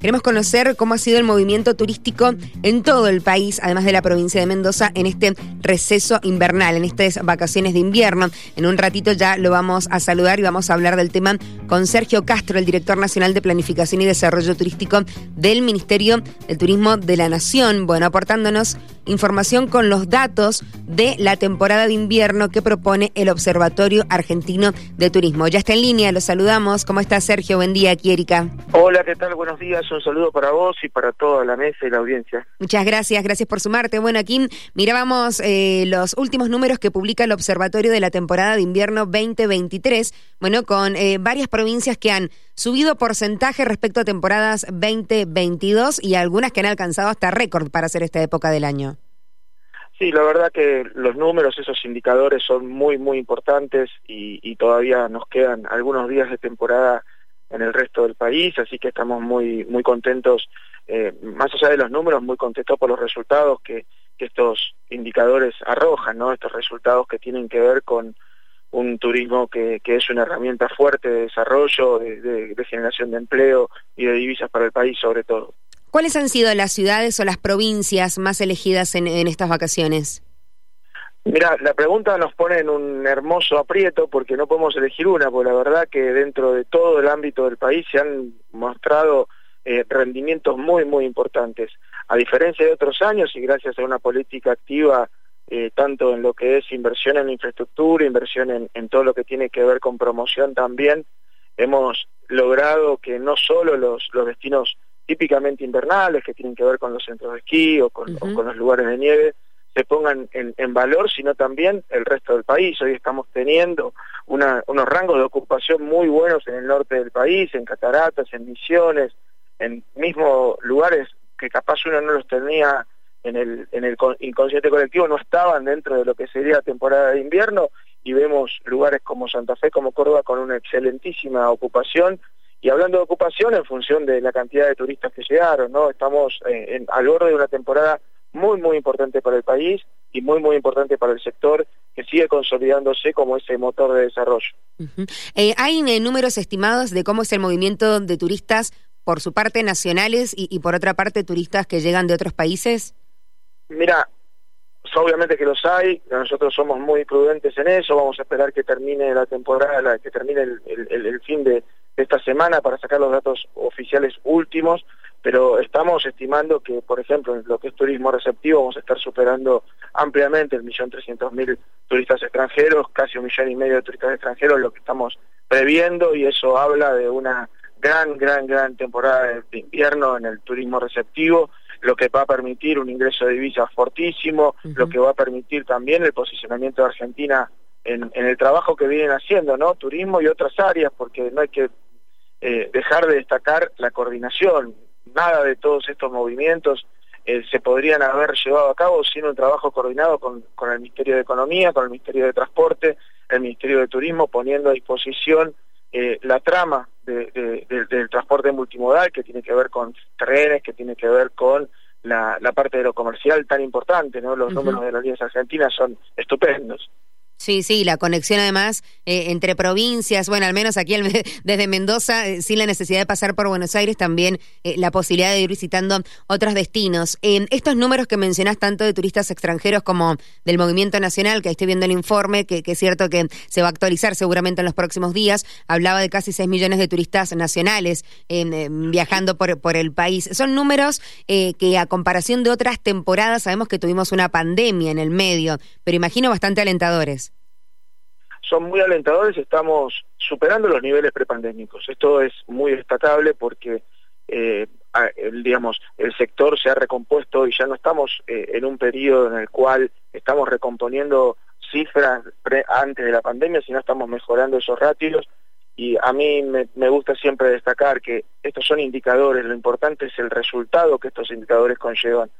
Queremos conocer cómo ha sido el movimiento turístico en todo el país, además de la provincia de Mendoza, en este receso invernal, en estas vacaciones de invierno. En un ratito ya lo vamos a saludar y vamos a hablar del tema con Sergio Castro, el director nacional de Planificación y Desarrollo Turístico del Ministerio del Turismo de la Nación. Bueno, aportándonos información con los datos de la temporada de invierno que propone el Observatorio Argentino de Turismo. Ya está en línea, lo saludamos. ¿Cómo está Sergio? Buen día, aquí Erika. Hola, ¿qué tal? Buenos días. Un saludo para vos y para toda la mesa y la audiencia. Muchas gracias, gracias por sumarte. Bueno, aquí mirábamos eh, los últimos números que publica el Observatorio de la temporada de invierno 2023, bueno, con eh, varias provincias que han subido porcentaje respecto a temporadas 2022 y algunas que han alcanzado hasta récord para hacer esta época del año. Sí, la verdad que los números, esos indicadores son muy, muy importantes y, todavía nos quedan algunos días de temporada en el resto del país, así que estamos muy, muy contentos, eh, más allá de los números, muy contentos por los resultados que, estos indicadores arrojan. Estos resultados que tienen que ver con un turismo que, es una herramienta fuerte de desarrollo, de generación de empleo y de divisas para el país sobre todo. ¿Cuáles han sido las ciudades o las provincias más elegidas en, estas vacaciones? Mira, la pregunta nos pone en un hermoso aprieto porque no podemos elegir una, porque la verdad que dentro de todo el ámbito del país se han mostrado eh, rendimientos muy, muy importantes. A diferencia de otros años y gracias a una política activa eh, tanto en lo que es inversión en infraestructura, inversión en, en, todo lo que tiene que ver con promoción también, hemos logrado que no solo los, los destinos típicamente invernales que tienen que ver con los centros de esquí o con, los lugares de nieve se pongan en, valor, sino también el resto del país. Hoy estamos teniendo unos rangos de ocupación muy buenos en el norte del país, en cataratas, en misiones, en mismos lugares que capaz uno no los tenía en el, en el inconsciente colectivo, no estaban dentro de lo que sería temporada de invierno, y vemos lugares como Santa Fe, como Córdoba, con una excelentísima ocupación, y hablando de ocupación, en función de la cantidad de turistas que llegaron, ¿no? Estamos eh, en, al borde de una temporada muy, muy importante para el país y muy, muy importante para el sector que sigue consolidándose como ese motor de desarrollo. Eh, ¿Hay eh, números estimados de cómo es el movimiento de turistas, por su parte nacionales y, por otra parte turistas que llegan de otros países? Mira, obviamente que los hay, nosotros somos muy prudentes en eso, vamos a esperar que termine la temporada, que termine el fin de, esta semana para sacar los datos oficiales últimos, pero estamos estimando que, por ejemplo, en lo que es turismo receptivo vamos a estar superando ampliamente el millón trescientos mil turistas extranjeros, casi un millón y medio de turistas extranjeros, lo que estamos previendo y eso habla de una gran, gran, gran temporada de invierno en el turismo receptivo, lo que va a permitir un ingreso de divisas fortísimo, lo que va a permitir también el posicionamiento de Argentina en, en, el trabajo que vienen haciendo, ¿no? Turismo y otras áreas, porque no hay que eh, dejar de destacar la coordinación. Nada de todos estos movimientos eh, se podrían haber llevado a cabo sin un trabajo coordinado con, con, el Ministerio de Economía, con el Ministerio de Transporte, el Ministerio de Turismo, poniendo a disposición eh, la trama del transporte multimodal que tiene que ver con trenes, que tiene que ver con la, parte de lo comercial tan importante, ¿no? Los números de las líneas argentinas son estupendos. Sí, sí, la conexión además eh, entre provincias, bueno, al menos aquí desde Mendoza, eh, sin la necesidad de pasar por Buenos Aires, también eh, la posibilidad de ir visitando otros destinos. estos números que mencionás tanto de turistas extranjeros como del movimiento nacional, que estoy viendo el informe, que, es cierto que se va a actualizar seguramente en los próximos días, hablaba de casi 6 millones de turistas nacionales viajando por, por el país. Son números que a comparación de otras temporadas sabemos que tuvimos una pandemia en el medio, pero imagino bastante alentadores son muy alentadores, estamos superando los niveles prepandémicos. Esto es muy destacable porque eh, el, digamos, el sector se ha recompuesto y ya no estamos eh, en un periodo en el cual estamos recomponiendo cifras antes de la pandemia, sino estamos mejorando esos ratios. Y a mí me, me, gusta siempre destacar que estos son indicadores, lo importante es el resultado que estos indicadores conllevan.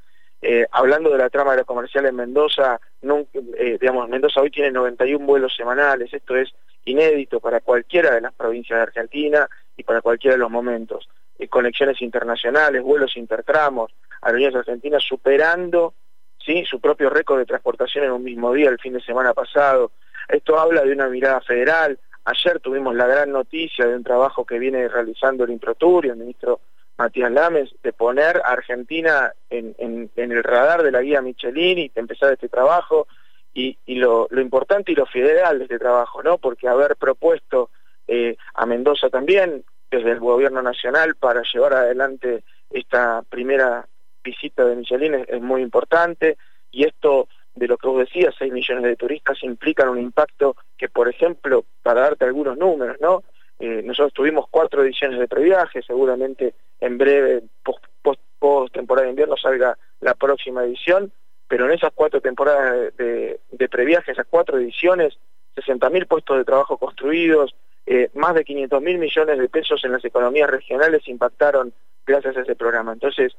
Eh, hablando de la trama de comercial en Mendoza, eh, digamos, Mendoza hoy tiene 91 vuelos semanales, esto es inédito para cualquiera de las provincias de Argentina y para cualquiera de los momentos. Eh, conexiones internacionales, vuelos intertramos, aerolíneas argentinas superando ¿sí? su propio récord de transportación en un mismo día el fin de semana pasado. Esto habla de una mirada federal. Ayer tuvimos la gran noticia de un trabajo que viene realizando el Improtur el ministro Matías Lames, de poner a Argentina en, el radar de la guía Michelin y de empezar este trabajo, y, lo, importante y lo federal de este trabajo, ¿no? Porque haber propuesto eh, a Mendoza también, desde el gobierno nacional, para llevar adelante esta primera visita de Michelin es, muy importante, y esto de lo que vos decías, 6 millones de turistas implican un impacto que, por ejemplo, para darte algunos números, ¿no? Eh, nosotros tuvimos cuatro ediciones de previaje, seguramente en breve, post, temporada de invierno, salga la próxima edición, pero en esas cuatro temporadas de, de previaje, esas cuatro ediciones, 60.000 puestos de trabajo construidos, eh, más de 500 mil millones de pesos en las economías regionales impactaron gracias a ese programa. Entonces,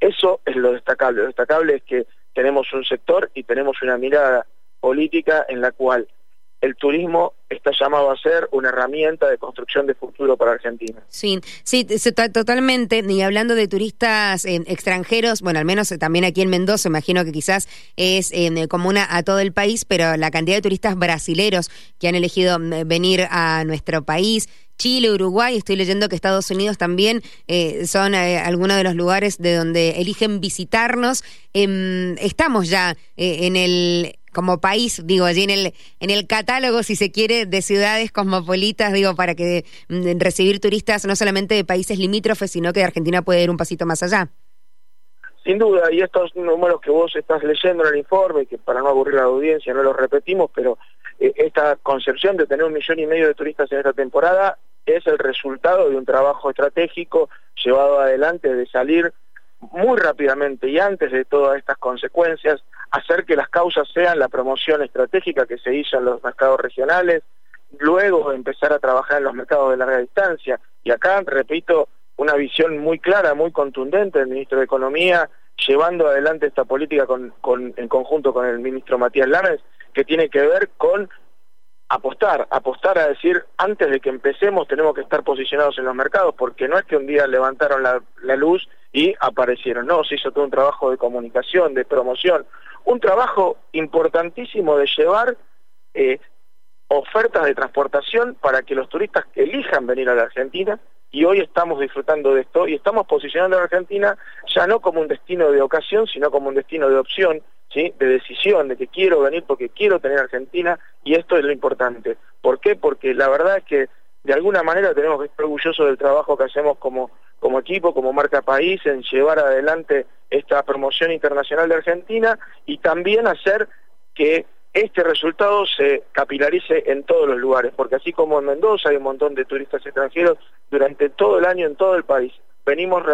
eso es lo destacable. Lo destacable es que tenemos un sector y tenemos una mirada política en la cual el turismo está llamado a ser una herramienta de construcción de futuro para Argentina. Sí, sí, totalmente. Y hablando de turistas eh, extranjeros, bueno, al menos también aquí en Mendoza, imagino que quizás es eh, común a, todo el país, pero la cantidad de turistas brasileros que han elegido mm, venir a nuestro país. Chile, Uruguay, estoy leyendo que Estados Unidos también eh, son algunos de los lugares de donde eligen visitarnos. Em, estamos ya en el como país, digo, allí en el, en el catálogo, si se quiere, de ciudades cosmopolitas, digo, para que mm, recibir turistas no solamente de países limítrofes, sino que Argentina puede ir un pasito más allá. Sin duda, y estos números que vos estás leyendo en el informe, que para no aburrir a la audiencia no los repetimos, pero eh, esta concepción de tener un millón y medio de turistas en esta temporada es el resultado de un trabajo estratégico llevado adelante de salir muy rápidamente y antes de todas estas consecuencias, hacer que las causas sean la promoción estratégica que se hizo en los mercados regionales, luego empezar a trabajar en los mercados de larga distancia. Y acá, repito, una visión muy clara, muy contundente del ministro de Economía, llevando adelante esta política en conjunto con el ministro Matías Lames, que tiene que ver con apostar, apostar a decir, antes de que empecemos tenemos que estar posicionados en los mercados, porque no es que un día levantaron la, luz y aparecieron, no, se hizo todo un trabajo de comunicación, de promoción, un trabajo importantísimo de llevar eh, ofertas de transportación para que los turistas elijan venir a la Argentina y hoy estamos disfrutando de esto y estamos posicionando a la Argentina ya no como un destino de ocasión, sino como un destino de opción, de decisión, de que quiero venir porque quiero tener Argentina y esto es lo importante. ¿Por qué? Porque la verdad es que de alguna manera tenemos que estar orgullosos del trabajo que hacemos como, como equipo, como marca país, en llevar adelante esta promoción internacional de Argentina y también hacer que este resultado se capilarice en todos los lugares, porque así como en Mendoza hay un montón de turistas extranjeros durante todo el año en todo el país, venimos,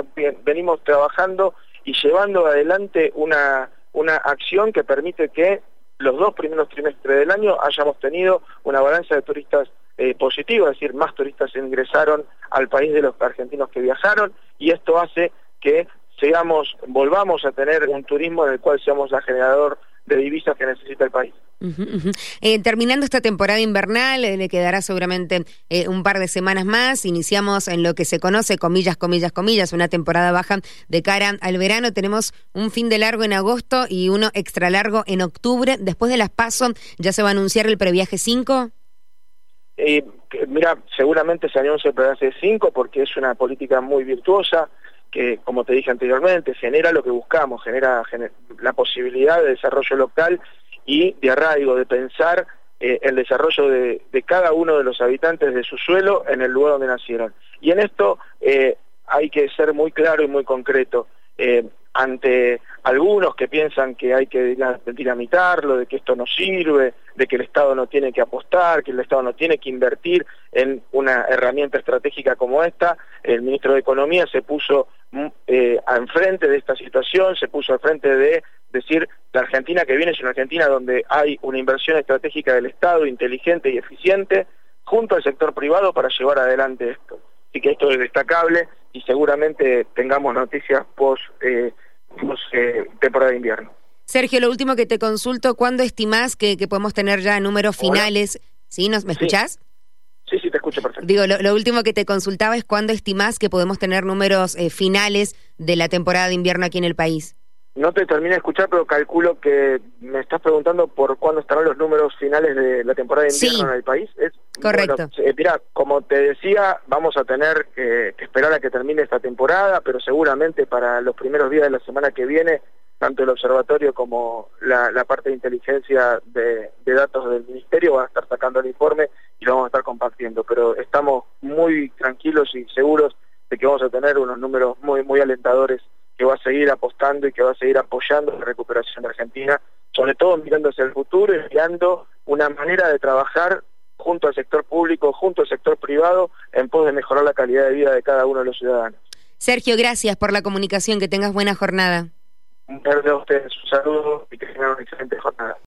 venimos trabajando y llevando adelante una, una acción que permite que los dos primeros trimestres del año hayamos tenido una balanza de turistas eh, positivo, es decir, más turistas ingresaron al país de los argentinos que viajaron y esto hace que sigamos, volvamos a tener un turismo en el cual seamos el generador de divisas que necesita el país. Eh, terminando esta temporada invernal, eh, le quedará seguramente un par de semanas más. Iniciamos en lo que se conoce, comillas, comillas, comillas, una temporada baja de cara al verano. Tenemos un fin de largo en agosto y uno extra largo en octubre. Después de las PASO, ¿ya se va a anunciar el previaje 5? Eh, mira, seguramente se anuncia el previaje 5 porque es una política muy virtuosa que, como te dije anteriormente, genera lo que buscamos, genera, la posibilidad de desarrollo local y de arraigo, de pensar eh, el desarrollo de, cada uno de los habitantes de su suelo en el lugar donde nacieron. Y en esto eh, hay que ser muy claro y muy concreto. Eh, ante algunos que piensan que hay que dinamitarlo, de que esto no sirve, de que el Estado no tiene que apostar, que el Estado no tiene que invertir en una herramienta estratégica como esta, el ministro de Economía se puso mm, eh, enfrente de esta situación, se puso al frente de decir la Argentina que viene es una Argentina donde hay una inversión estratégica del Estado inteligente y eficiente junto al sector privado para llevar adelante esto. Así que esto es destacable y seguramente tengamos noticias post, eh, eh, temporada de invierno. Sergio, lo último que te consulto, ¿cuándo estimás que, podemos tener ya números finales? ¿Sí? ¿Nos, ¿Me escuchás? Sí, sí, te escucho perfecto. Digo, lo, último que te consultaba es cuándo estimás que podemos tener números eh, finales de la temporada de invierno aquí en el país. No te terminé de escuchar, pero calculo que me estás preguntando por cuándo estarán los números finales de la temporada de invierno en el país. Es, Correcto. Eh, mira, como te decía, vamos a tener que, esperar a que termine esta temporada, pero seguramente para los primeros días de la semana que viene, tanto el observatorio como la, parte de inteligencia de, de, datos del ministerio van a estar sacando el informe y lo vamos a estar compartiendo. Pero estamos muy tranquilos y seguros de que vamos a tener unos números muy, muy alentadores que va a seguir apostando y que va a seguir apoyando la recuperación de Argentina, sobre todo mirando hacia el futuro y mirando una manera de trabajar junto al sector público, junto al sector privado, en pos de mejorar la calidad de vida de cada uno de los ciudadanos. Sergio, gracias por la comunicación, que tengas buena jornada. Un a ustedes, un saludo y que tengan una excelente jornada.